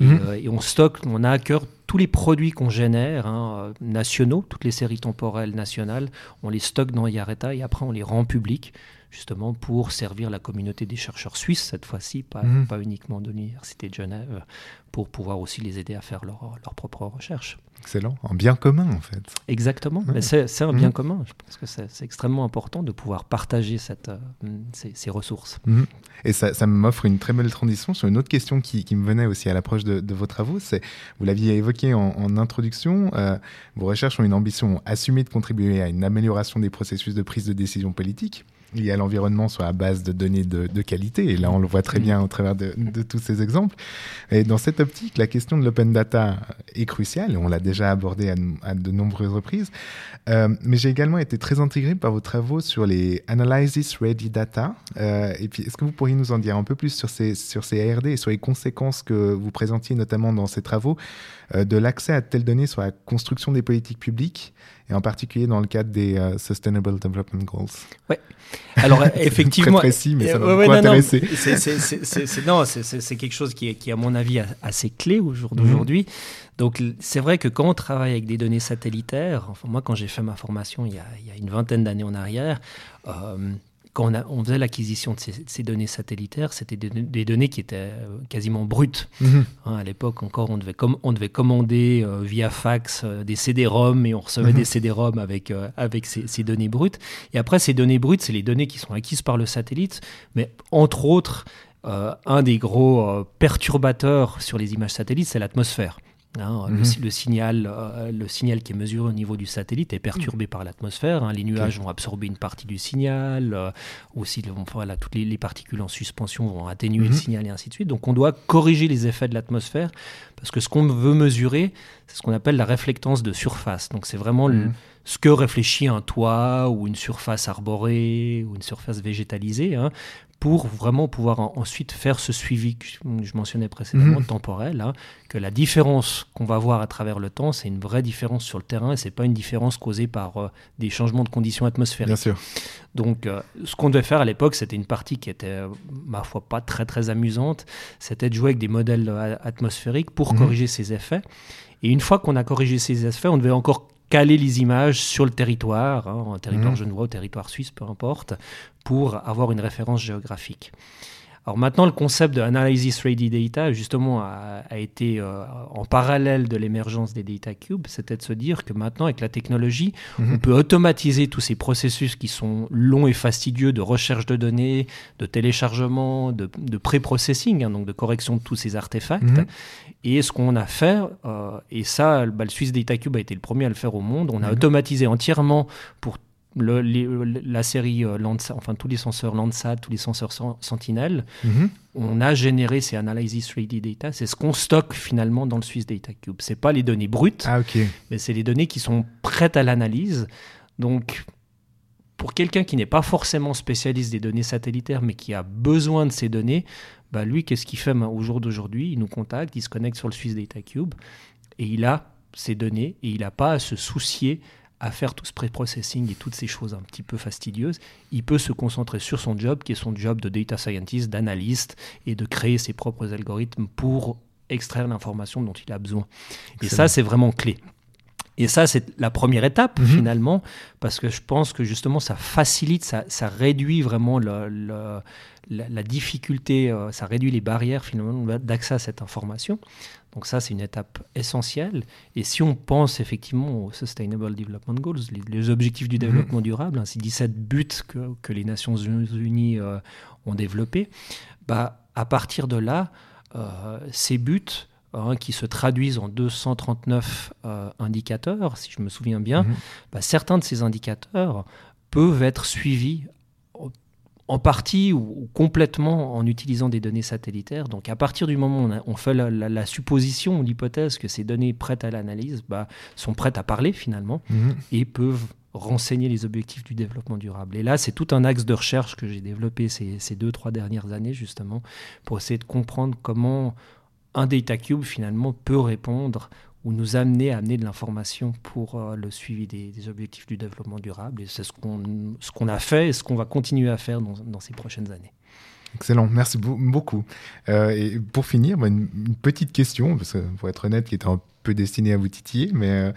et, Mhm. euh, et on stocke, on a à cœur tous les produits qu'on génère, hein, nationaux, toutes les séries temporelles nationales, on les stocke dans Yareta et après on les rend publics justement pour servir la communauté des chercheurs suisses cette fois-ci, pas, Mhm. pas uniquement de l'Université de Genève, pour pouvoir aussi les aider à faire leur, leur propre recherche. Excellent. En bien commun, en fait. Exactement, Ouais. mais c'est un Mhm. bien commun. Je pense que c'est extrêmement important de pouvoir partager cette, euh, ces, ces ressources. Mhm. Et ça, ça m'offre une très belle transition sur une autre question qui, qui me venait aussi à l'approche de, de vos travaux. C'est, vous l'aviez évoqué en, en introduction, euh, vos recherches ont une ambition assumée de contribuer à une amélioration des processus de prise de décision politique liés à l'environnement sur la base de données de, de qualité. Et là, on le voit très bien au travers de, de tous ces exemples. Et dans cette optique, la question de l'open data est cruciale. On l'a déjà abordé à, à de nombreuses reprises. Euh, mais j'ai également été très intégré par vos travaux sur les Analysis Ready Data. Euh, et puis, est-ce que vous pourriez nous en dire un peu plus sur ces, sur ces ARD et sur les conséquences que vous présentiez notamment dans ces travaux de l'accès à telles données sur la construction des politiques publiques et en particulier dans le cadre des euh, Sustainable Development Goals. Alors C'est effectivement, très précis, mais ça Euh, m'a ouais, ouais, non, non, c'est- quelque chose qui est, qui à mon avis assez clé au jour d'aujourd'hui. Donc l- c'est vrai que quand on travaille avec des données satellitaires, enfin moi quand j'ai fait ma formation il y a, il y a une vingtaine d'années en arrière, euh, quand on, a- on faisait l'acquisition de ces, données satellitaires, c'était des, des données qui étaient euh, quasiment brutes. Mhm. Hein, à l'époque encore, on devait, com- on devait commander euh, via fax euh, des CD-ROM et on recevait Mhm. des CD-ROM avec, euh, avec ces, ces données brutes. Et après, ces données brutes, c'est les données qui sont acquises par le satellite, mais entre autres, un des gros perturbateurs sur les images satellites, c'est l'atmosphère. Hein, le, Mhm. le signal, euh, le signal qui est mesuré au niveau du satellite est perturbé par l'atmosphère. hein. Les nuages vont absorber une partie du signal, euh, aussi voilà, toutes les, les particules en suspension vont atténuer Mhm. le signal et ainsi de suite. Donc on doit corriger les effets de l'atmosphère parce que ce qu'on veut mesurer, c'est ce qu'on appelle la réflectance de surface. Donc c'est vraiment le- Mhm. ce que réfléchit un toit ou une surface arborée ou une surface végétalisée hein, pour vraiment pouvoir en- ensuite faire ce suivi que je, je mentionnais précédemment, Mhm. temporel, hein, que la différence qu'on va voir à travers le temps, c'est une vraie différence sur le terrain et c'est pas une différence causée par euh, des changements de conditions atmosphériques. Bien sûr. Donc, euh, ce qu'on devait faire à l'époque, c'était une partie qui était, euh, ma foi, pas très très amusante. C'était de jouer avec des modèles atmosphériques pour Mhm. corriger ces effets. Et une fois qu'on a corrigé ces effets, on devait encore caler les images sur le territoire, hein, un territoire Mhm. genevois, territoire suisse, peu importe, pour avoir une référence géographique. Alors maintenant, le concept de Analysis Ready Data, justement, a, a été euh, en parallèle de l'émergence des data cubes, c'était de se dire que maintenant, avec la technologie, Mhm. on peut automatiser tous ces processus qui sont longs et fastidieux de recherche de données, de téléchargement, de, de pré-processing, hein, donc de correction de tous ces artefacts. Mhm. Et ce qu'on a fait, euh, et ça, bah, le Swiss Data Cube a été le premier à le faire au monde, on a Mhm. automatisé entièrement pour le- les- la série euh, Landsat, enfin tous les senseurs Landsat, tous les senseurs Sen- Sentinel, Mhm. on a généré ces analysis ready data. C'est ce qu'on stocke finalement dans le Swiss Data Cube. C'est pas les données brutes, Ah, mais c'est les données qui sont prêtes à l'analyse. Donc, pour quelqu'un qui n'est pas forcément spécialiste des données satellitaires, mais qui a besoin de ces données, bah lui, qu'est-ce qu'il fait au jour d'aujourd'hui? Il nous contacte, il se connecte sur le Swiss Data Cube et il a ces données et il n'a pas à se soucier à faire tout ce pré-processing et toutes ces choses un petit peu fastidieuses, il peut se concentrer sur son job, qui est son job de data scientist, d'analyste, et de créer ses propres algorithmes pour extraire l'information dont il a besoin. Et ça, c'est vraiment clé. Et ça, c'est la première étape Mhm. finalement, parce que je pense que justement, ça facilite, ça, ça réduit vraiment le- le- la, la difficulté, euh, ça réduit les barrières finalement d'accès à cette information. Donc ça, c'est une étape essentielle. Et si on pense effectivement aux Sustainable Development Goals, les, les objectifs du développement durable, hein, ces 17 buts que, que les Nations Unies euh, ont développés, bah, à partir de là, euh, ces buts hein, qui se traduisent en 239 euh, indicateurs, si je me souviens bien, Mhm. bah, certains de ces indicateurs peuvent être suivis en- partie ou, complètement en utilisant des données satellitaires. Donc à partir du moment où on, a- on fait la, la- la supposition ou l'hypothèse que ces données prêtes à l'analyse bah, sont prêtes à parler finalement Mhm. et peuvent renseigner les objectifs du développement durable. Et là, c'est tout un axe de recherche que j'ai développé ces, ces deux, trois dernières années, justement, pour essayer de comprendre comment un data cube, finalement, peut répondre ou nous amener à amener de l'information pour euh, le suivi des, objectifs du développement durable. Et c'est ce qu'on ce qu'on a fait et ce qu'on va continuer à faire dans, dans ces prochaines années. Excellent, merci beau- beaucoup. Euh, et pour finir, bah, une, petite question, parce que pour être honnête, qui est un peu destinée à vous titiller, mais euh,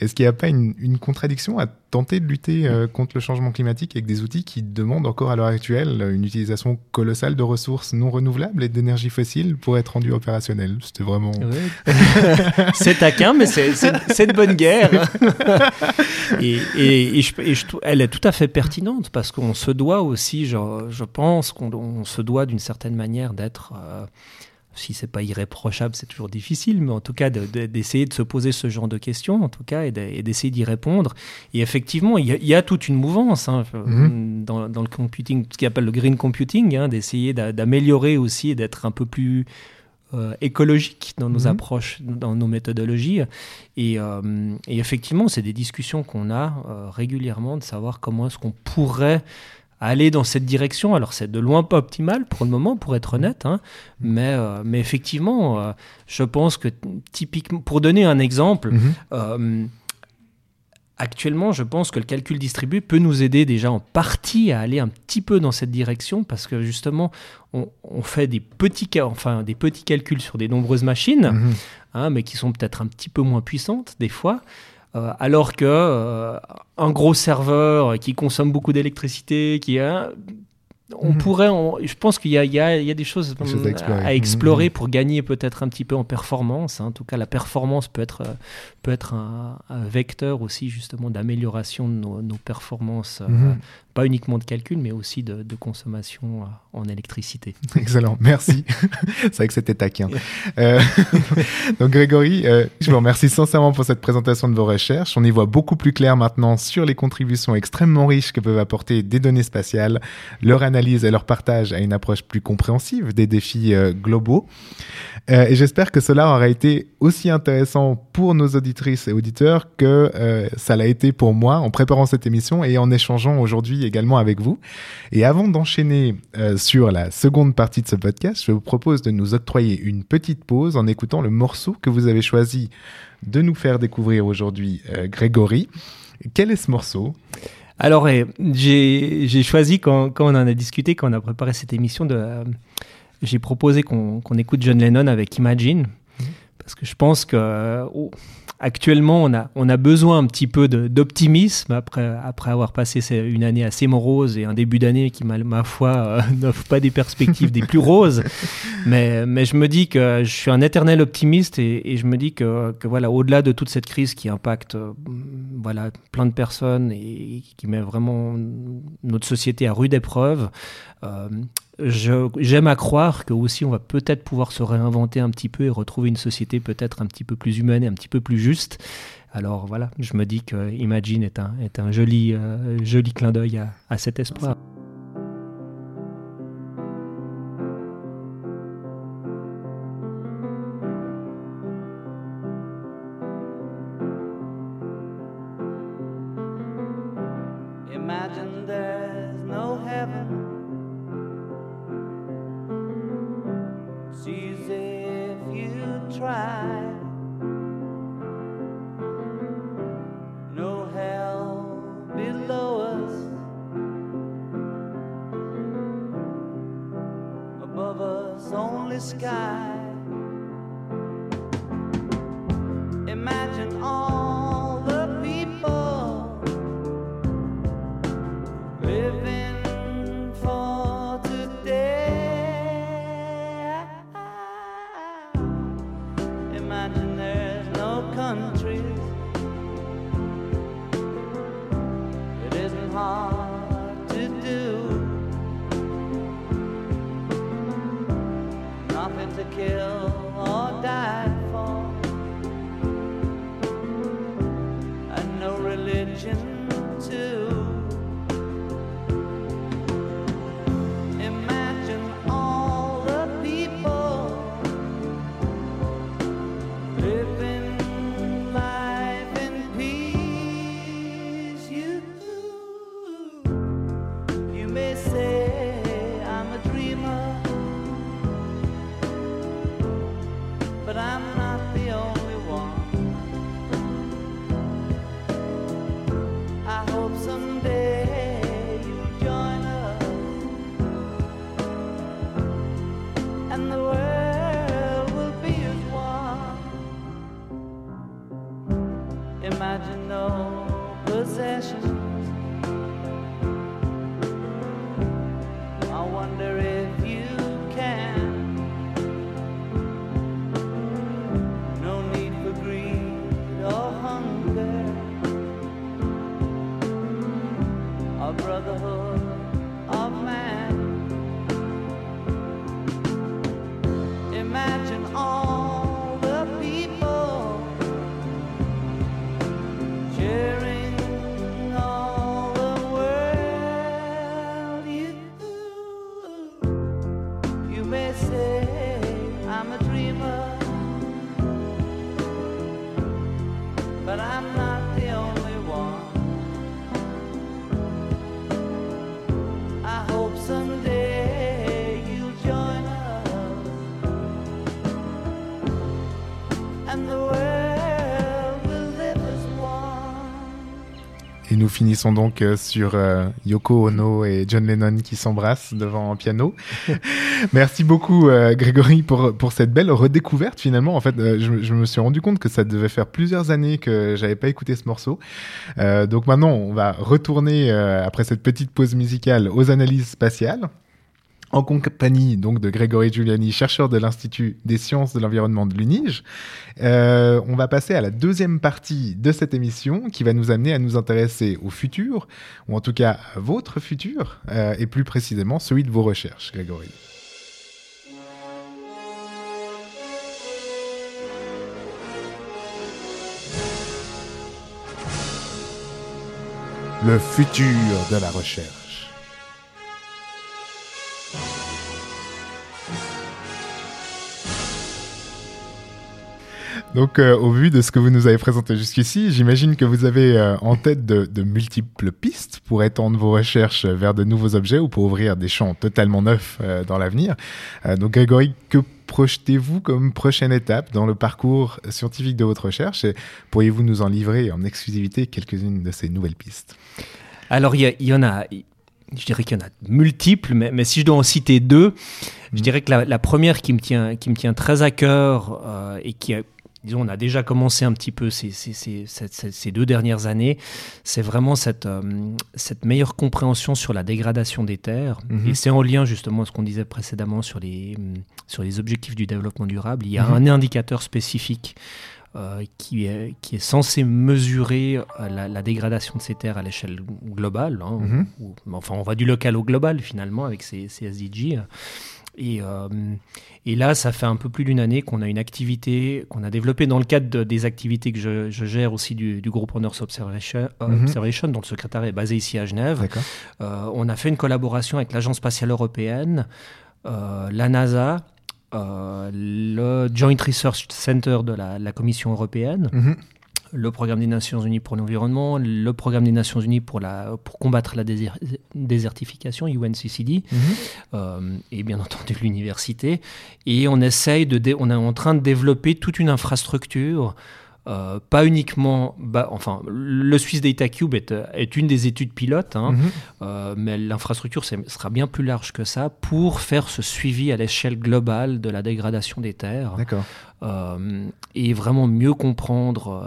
est-ce qu'il n'y a pas une, une contradiction à tenter de lutter euh, contre le changement climatique avec des outils qui demandent encore à l'heure actuelle une utilisation colossale de ressources non renouvelables et d'énergie fossile pour être rendus opérationnels C'était vraiment... c'est taquin, mais c'est- de bonne guerre. et, et- et je- et je trou- elle est tout à fait pertinente parce qu'on se doit aussi, je, je pense, qu'on on se doit d'une certaine manière d'être, euh, si c'est pas irréprochable, c'est toujours difficile, mais en tout cas de- de- d'essayer de, se poser ce genre de questions, en tout cas, et de- et d'essayer d'y répondre. Et effectivement, il y, a- il y a toute une mouvance hein, Mhm. dans, dans le computing, ce qu'on appelle le green computing, hein, d'essayer d'a- d'améliorer aussi et d'être un peu plus euh, écologique dans nos Mhm. approches, dans nos méthodologies. Et, euh, et effectivement, c'est des discussions qu'on a euh, régulièrement de savoir comment est-ce qu'on pourrait aller dans cette direction. Alors c'est de loin pas optimal pour le moment, pour être honnête, hein, mais, euh, mais effectivement, euh, je pense que typiquement, pour donner un exemple, Mhm. euh, actuellement, je pense que le calcul distribué peut nous aider déjà en partie à aller un petit peu dans cette direction parce que justement, on, on fait des petits, enfin, des petits calculs sur des nombreuses machines, Mhm. hein, mais qui sont peut-être un petit peu moins puissantes des fois. Euh, alors que euh, un gros serveur qui consomme beaucoup d'électricité, qui a, on Mhm. pourrait, on- je pense qu'il y a, y y des choses, Des choses à explorer. à explorer Mhm. pour gagner peut-être un petit peu en performance. hein. En tout cas, la performance peut être, peut être un, un vecteur aussi justement d'amélioration de nos, nos performances, euh, Mhm. Pas uniquement de calcul, mais aussi de, de consommation euh, en électricité. Excellent, merci. C'est vrai que c'était taquin. Euh, donc Grégory, euh, je vous remercie sincèrement pour cette présentation de vos recherches. On y voit beaucoup plus clair maintenant sur les contributions extrêmement riches que peuvent apporter des données spatiales, leur analyse et leur partage à une approche plus compréhensive des défis euh, globaux. Et j'espère que cela aura été aussi intéressant pour nos auditrices et auditeurs que ça l'a été pour moi en préparant cette émission et en échangeant aujourd'hui également avec vous. Et avant d'enchaîner euh, sur la seconde partie de ce podcast, je vous propose de nous octroyer une petite pause en écoutant le morceau que vous avez choisi de nous faire découvrir aujourd'hui, euh, Grégory. Quel est ce morceau? Alors, eh, j'ai j'ai choisi, quand, quand on en a discuté, quand on a préparé cette émission, euh, j'ai proposé qu'on qu'on écoute John Lennon avec Imagine, parce que je pense que euh, oh, actuellement, on a, on a besoin un petit peu d'optimisme après, après avoir passé une année assez morose et un début d'année qui, ma, ma foi, euh, n'offre pas des perspectives des plus roses. Mais, mais je me dis que je suis un éternel optimiste et, je me dis que, que voilà, au-delà de toute cette crise qui impacte euh, voilà, plein de personnes et qui met vraiment notre société à rude épreuve, j'aime à croire que aussi on va peut-être pouvoir se réinventer un petit peu et retrouver une société peut-être un petit peu plus humaine et un petit peu plus juste. Alors voilà, je me dis que Imagine est un, est un joli, euh, joli clin d'œil à, à cet espoir. Et nous finissons donc euh, sur euh, Yoko Ono et John Lennon qui s'embrassent devant un piano. Merci beaucoup euh, Grégory pour, pour cette belle redécouverte finalement. En fait, euh, je, je me suis rendu compte que ça devait faire plusieurs années que j'avais pas écouté ce morceau. Donc maintenant, on va retourner après cette petite pause musicale aux analyses spatiales. En compagnie donc de Grégory Giuliani, chercheur de l'Institut des sciences de l'environnement de l'UNIGE, Euh, on va passer à la deuxième partie de cette émission qui va nous amener à nous intéresser au futur, ou en tout cas à votre futur, euh, et plus précisément celui de vos recherches, Grégory. Le futur de la recherche. Donc, euh, au vu de ce que vous nous avez présenté jusqu'ici, j'imagine que vous avez euh, en tête de, multiples pistes pour étendre vos recherches vers de nouveaux objets ou pour ouvrir des champs totalement neufs euh, dans l'avenir. Donc, Grégory, que projetez-vous comme prochaine étape dans le parcours scientifique de votre recherche et pourriez-vous nous en livrer en exclusivité quelques-unes de ces nouvelles pistes? Alors, il y en a, je dirais qu'il y en a multiples, mais, mais si je dois en citer deux, je dirais que la, la première qui me tient, qui me tient très à cœur euh, et qui, a- disons, on a déjà commencé un petit peu ces, ces- ces- ces- deux dernières années, c'est vraiment cette, euh, cette meilleure compréhension sur la dégradation des terres. Mhm. Et c'est en lien justement à ce qu'on disait précédemment sur les, sur les objectifs du développement durable. Il y a Mhm. un indicateur spécifique euh, qui, est, qui est censé mesurer euh, la, la dégradation de ces terres à l'échelle globale. hein, Mhm. enfin, on va du local au global finalement avec ces, ces SDG. Et, euh, et là, ça fait un peu plus d'une année qu'on a une activité qu'on a développée dans le cadre de- des activités que je, je gère aussi du, du groupe Honors Observation, euh, Mhm. Observation, dont le secrétariat est basé ici à Genève. Euh, on a fait une collaboration avec l'Agence spatiale européenne, la NASA, le Joint Research Center de la, la Commission européenne, Mhm. le programme des Nations Unies pour l'environnement, le programme des Nations Unies pour, la, pour combattre la déser- désertification, UNCCD, Mhm. euh, et bien entendu l'université. Et on essaye de, dé- on est en train de développer toute une infrastructure euh, pas uniquement, bah, enfin, le Swiss Data Cube est, euh, est une des études pilotes, hein, Mhm. euh, mais l'infrastructure sera bien plus large que ça pour faire ce suivi à l'échelle globale de la dégradation des terres D'accord. euh, et vraiment mieux comprendre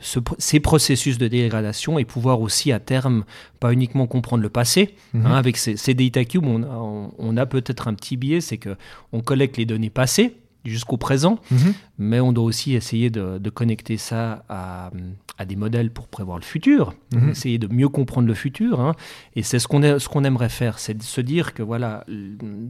ce ces processus de dégradation et pouvoir aussi à terme pas uniquement comprendre le passé. Mhm. hein, avec ces, ces data cubes, on a, on- on a peut-être un petit biais, c'est que on collecte les données passées jusqu'au présent, Mhm. mais on doit aussi essayer de, de connecter ça à, à des modèles pour prévoir le futur, Mhm. essayer de mieux comprendre le futur. hein. et c'est ce qu'on ce qu'on aimerait faire, c'est de se dire que voilà,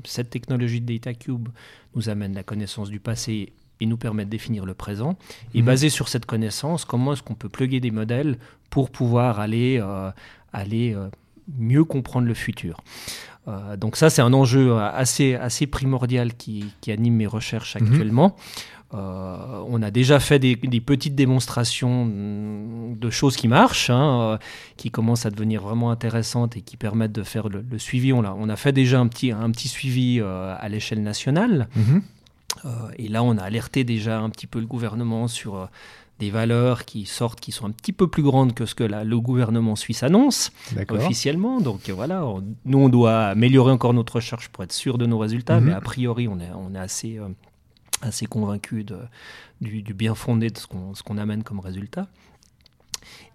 cette technologie de data cube nous amène la connaissance du passé et nous permet de définir le présent. Et Mhm. basé sur cette connaissance, comment est-ce qu'on peut plugger des modèles pour pouvoir aller, euh, aller euh, mieux comprendre le futur Euh, donc ça, c'est un enjeu euh, assez, assez primordial qui, qui anime mes recherches Mhm. actuellement. Euh, on a déjà fait des, des petites démonstrations de choses qui marchent, hein, euh, qui commencent à devenir vraiment intéressantes et qui permettent de faire le, le suivi. On a, on a fait déjà un petit, un petit suivi à l'échelle nationale. Mhm. Et là, on a alerté déjà un petit peu le gouvernement sur des valeurs qui sortent, qui sont un petit peu plus grandes que ce que la- le gouvernement suisse annonce officiellement. Donc euh, voilà, on- nous, on doit améliorer encore notre recherche pour être sûr de nos résultats, Mhm. mais a priori, on est, on est assez, euh, assez convaincu du, du bien fondé de ce qu'on amène comme résultat.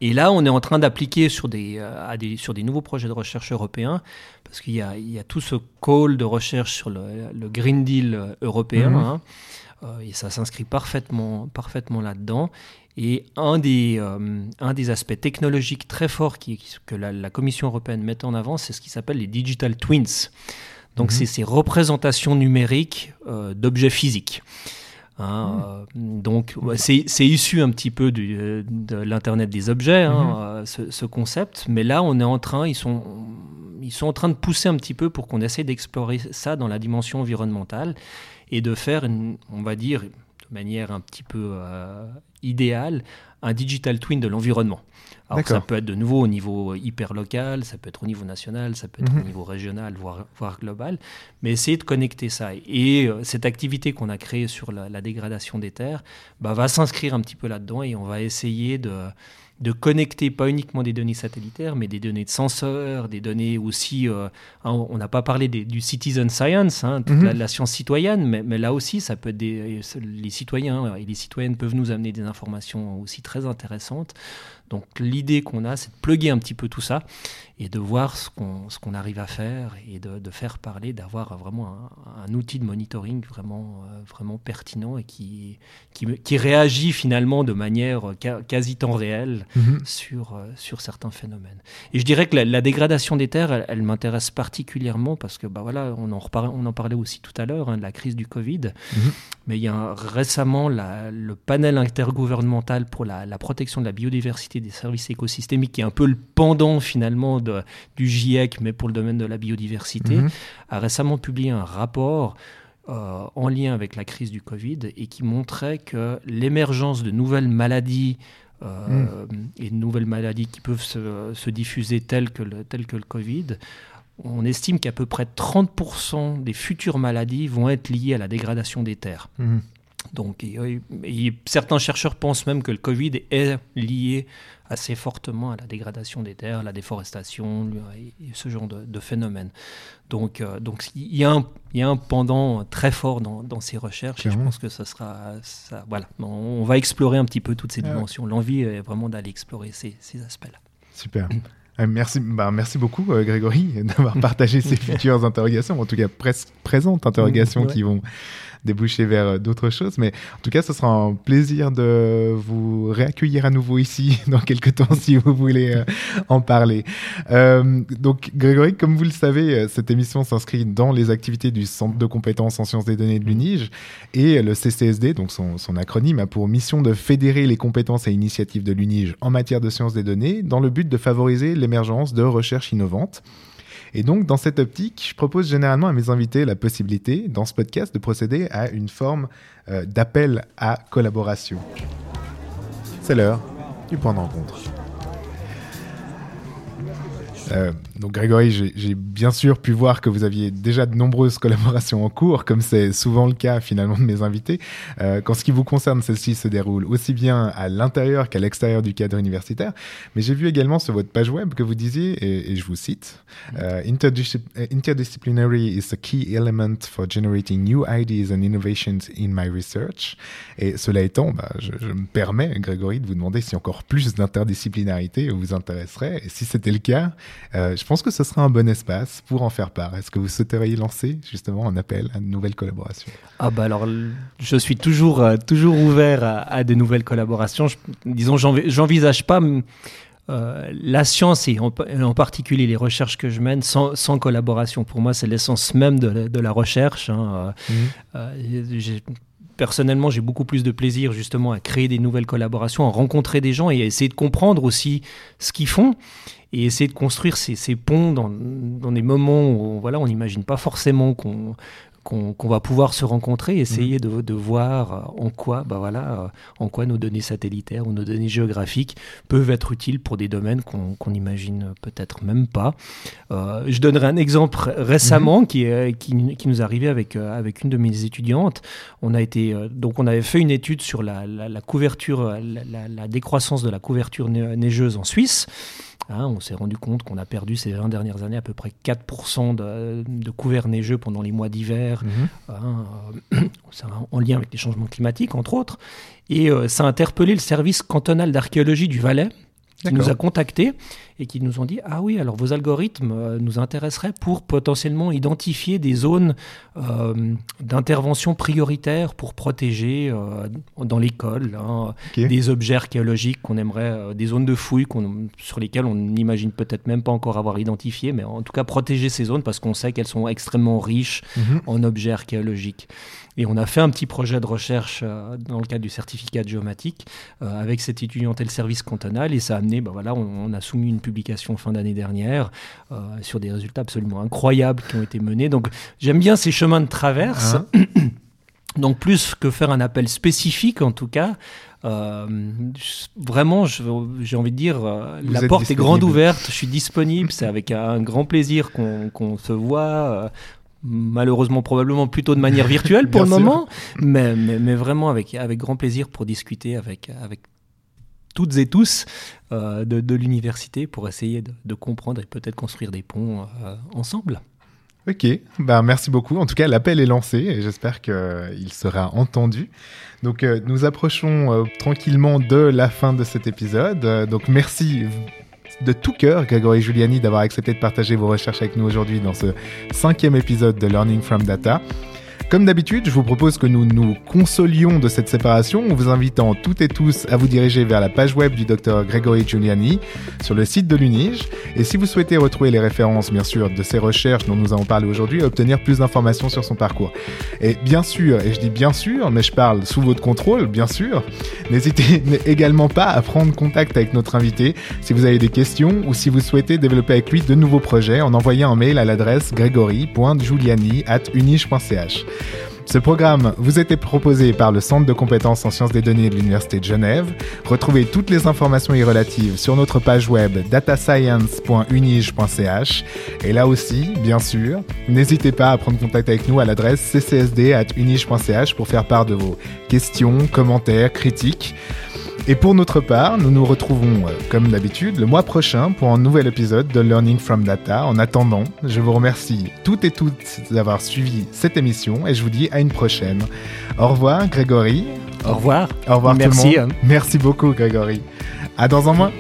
Et là, on est en train d'appliquer sur des, euh, à des, sur des nouveaux projets de recherche européens, parce qu'il y a, il y a tout ce call de recherche sur le, le Green Deal euh, européen, Mhm. hein, et ça s'inscrit parfaitement, parfaitement là-dedans. Et un des, euh, un des aspects technologiques très forts qui, que la, la Commission européenne met en avant, c'est ce qui s'appelle les Digital Twins. Donc, Mhm. c'est ces représentations numériques euh, d'objets physiques. Hein, euh, donc, c'est c'est issu un petit peu du, euh, de l'Internet des objets, hein, Mhm. euh, ce, ce concept. Mais là, on est en train, ils sont, ils sont en train de pousser un petit peu pour qu'on essaie d'explorer ça dans la dimension environnementale et de faire, une- on va dire, de manière un petit peu euh, idéale, un digital twin de l'environnement. Alors ça peut être de nouveau au niveau hyper local, ça peut être au niveau national, ça peut être Mhm. au niveau régional, voire, voire global, mais essayer de connecter ça. Et euh, cette activité qu'on a créée sur la, la dégradation des terres bah, va s'inscrire un petit peu là-dedans et on va essayer de, de connecter pas uniquement des données satellitaires, mais des données de senseurs, des données aussi. euh, hein, on n'a pas parlé des- du citizen science, hein, toute Mhm. la, la science citoyenne, mais, mais là aussi, ça peut être des, les citoyens et les citoyennes peuvent nous amener des informations aussi très intéressantes. Donc l'idée qu'on a, c'est de plugger un petit peu tout ça et de voir ce qu'on qu'on arrive à faire et de, de faire parler, d'avoir vraiment un, un outil de monitoring vraiment, euh, vraiment pertinent et qui, qui, réagit finalement de manière quasi temps réel Mhm. sur, euh, sur certains phénomènes. Et je dirais que la, la dégradation des terres, elle, elle m'intéresse particulièrement parce que bah voilà, on en, on en parlait aussi tout à l'heure, hein, de la crise du Covid. Mhm. Mais il y a un- récemment la- le panel intergouvernemental pour la, la protection de la biodiversité des services écosystémiques, qui est un peu le pendant finalement de- du GIEC, mais pour le domaine de la biodiversité, Mhm. a récemment publié un rapport euh, en lien avec la crise du Covid et qui montrait que l'émergence de nouvelles maladies euh, et de nouvelles maladies qui peuvent se, se diffuser telles que, le, telles que le Covid, on estime qu'à peu près 30% des futures maladies vont être liées à la dégradation des terres. Mhm. Donc, et- et certains chercheurs pensent même que le Covid est lié assez fortement à la dégradation des terres, la déforestation et, ce genre de, de phénomène. Donc, euh, donc il y, a un- il y a un pendant très fort dans, dans ces recherches et je pense que ça sera ça. Voilà, on, on va explorer un petit peu toutes ces ouais. dimensions. L'envie est vraiment d'aller explorer ces, ces aspects-là. Super. Euh, Merci, bah, merci beaucoup, euh, Grégory, d'avoir partagé ces futures interrogations, en tout cas presque présentes interrogations Ouais. qui vont déboucher vers euh, d'autres choses. Mais en tout cas, ce sera un plaisir de vous réaccueillir à nouveau ici dans quelques temps si vous voulez euh, en parler. Euh, donc, Grégory, comme vous le savez, cette émission s'inscrit dans les activités du Centre de compétences en sciences des données de l'UNIGE et le CCSD, donc son acronyme, a pour mission de fédérer les compétences et initiatives de l'UNIGE en matière de sciences des données dans le but de favoriser l'émergence de recherches innovantes. Et donc, dans cette optique, je propose généralement à mes invités la possibilité, dans ce podcast, de procéder à une forme euh, d'appel à collaboration. C'est l'heure du point de rencontre. Euh, donc Grégory, j'ai bien sûr pu voir que vous aviez déjà de nombreuses collaborations en cours, comme c'est souvent le cas finalement de mes invités. Euh, qu'en ce qui vous concerne, celle-ci se déroule aussi bien à l'intérieur qu'à l'extérieur du cadre universitaire. Mais j'ai vu également sur votre page web que vous disiez, et, et je vous cite, Interdiscip- euh, Interdisciplinary is a key element for generating new ideas and innovations in my research. Et cela étant, bah, je, je me permets, Grégory, de vous demander si encore plus d'interdisciplinarité vous intéresserait. Et si c'était le cas, euh, je pense que ce serait un bon espace pour en faire part. Est-ce que vous souhaiteriez lancer justement un appel à de nouvelles collaborations? Ah bah alors, je suis toujours, euh, toujours ouvert à, à de nouvelles collaborations. Je- disons, j'envi- j'envisage pas euh, la science et en, en particulier les recherches que je mène sans, sans collaboration. Pour moi, c'est l'essence même de la, de la recherche. hein. J'ai- personnellement, j'ai beaucoup plus de plaisir justement à créer des nouvelles collaborations, à rencontrer des gens et à essayer de comprendre aussi ce qu'ils font et essayer de construire ces, ces ponts dans, dans des moments où voilà, on n'imagine pas forcément qu'on qu'on va pouvoir se rencontrer, essayer de, de voir en quoi, bah voilà, en quoi nos données satellitaires ou nos données géographiques peuvent être utiles pour des domaines qu'on qu'on n'imagine peut-être même pas. Euh, je donnerai un exemple ré- récemment qui, est- qui, qui nous est arrivé avec, euh, avec une de mes étudiantes. On a été, euh, donc on avait fait une étude sur la, la- la couverture, la, décroissance de la couverture ne- neigeuse en Suisse. Hein, on s'est rendu compte qu'on a perdu ces 20 dernières années à peu près 4% de, de couvert neigeux pendant les mois d'hiver, hein, euh, en lien avec les changements climatiques, entre autres. Et euh, ça a interpellé le service cantonal d'archéologie du Valais, qui nous a contactés et qui nous ont dit Ah oui, alors vos algorithmes euh, nous intéresseraient pour potentiellement identifier des zones euh, d'intervention prioritaire pour protéger euh, dans l'école hein, des objets archéologiques qu'on aimerait, euh, des zones de fouilles sur lesquelles on n'imagine peut-être même pas encore avoir identifié, mais en tout cas protéger ces zones parce qu'on sait qu'elles sont extrêmement riches Mhm. en objets archéologiques. Et on a fait un petit projet de recherche euh, dans le cadre du certificat de géomatique euh, avec cette étudiante et le service cantonal et ça a amené, bah voilà, on, on a soumis une publication fin d'année dernière euh, sur des résultats absolument incroyables qui ont été menés. Donc j'aime bien ces chemins de traverse. Hein Donc plus que faire un appel spécifique en tout cas. euh, vraiment, j'ai envie de dire, euh, la porte est grande ouverte, je suis disponible, c'est avec un grand plaisir qu'on se voit. euh, malheureusement probablement plutôt de manière virtuelle pour le sûr. moment, mais, mais, mais vraiment avec, avec grand plaisir pour discuter avec, avec toutes et tous euh, de, l'université pour essayer de, comprendre et peut-être construire des ponts euh, ensemble. Ok, ben, merci beaucoup. En tout cas, l'appel est lancé et j'espère qu'il sera entendu. Donc, euh, nous approchons euh, tranquillement de la fin de cet épisode. Euh, donc, merci de tout cœur, Grégory Giuliani, d'avoir accepté de partager vos recherches avec nous aujourd'hui dans ce cinquième épisode de Learning from Data. Comme d'habitude, je vous propose que nous nous consolions de cette séparation en vous invitant toutes et tous à vous diriger vers la page web du docteur Grégory Giuliani sur le site de l'UNIGE. Et si vous souhaitez retrouver les références, bien sûr, de ces recherches dont nous avons parlé aujourd'hui, obtenir plus d'informations sur son parcours. Et bien sûr, et je dis bien sûr, mais je parle sous votre contrôle, bien sûr, n'hésitez également pas à prendre contact avec notre invité si vous avez des questions ou si vous souhaitez développer avec lui de nouveaux projets en envoyant un mail à l'adresse gregory.giuliani.unige.ch. Ce programme vous était proposé par le Centre de compétences en sciences des données de l'Université de Genève. Retrouvez toutes les informations y relatives sur notre page web datascience.unige.ch. Et là aussi, bien sûr, n'hésitez pas à prendre contact avec nous à l'adresse ccsd.unige.ch pour faire part de vos questions, commentaires, critiques. Et pour notre part, nous nous retrouvons, euh, comme d'habitude, le mois prochain pour un nouvel épisode de Learning from Data. En attendant, je vous remercie toutes et toutes d'avoir suivi cette émission et je vous dis à une prochaine. Au revoir, Grégory. Au revoir. Au revoir Merci, tout le hein. monde. Merci beaucoup, Grégory. À dans un mois.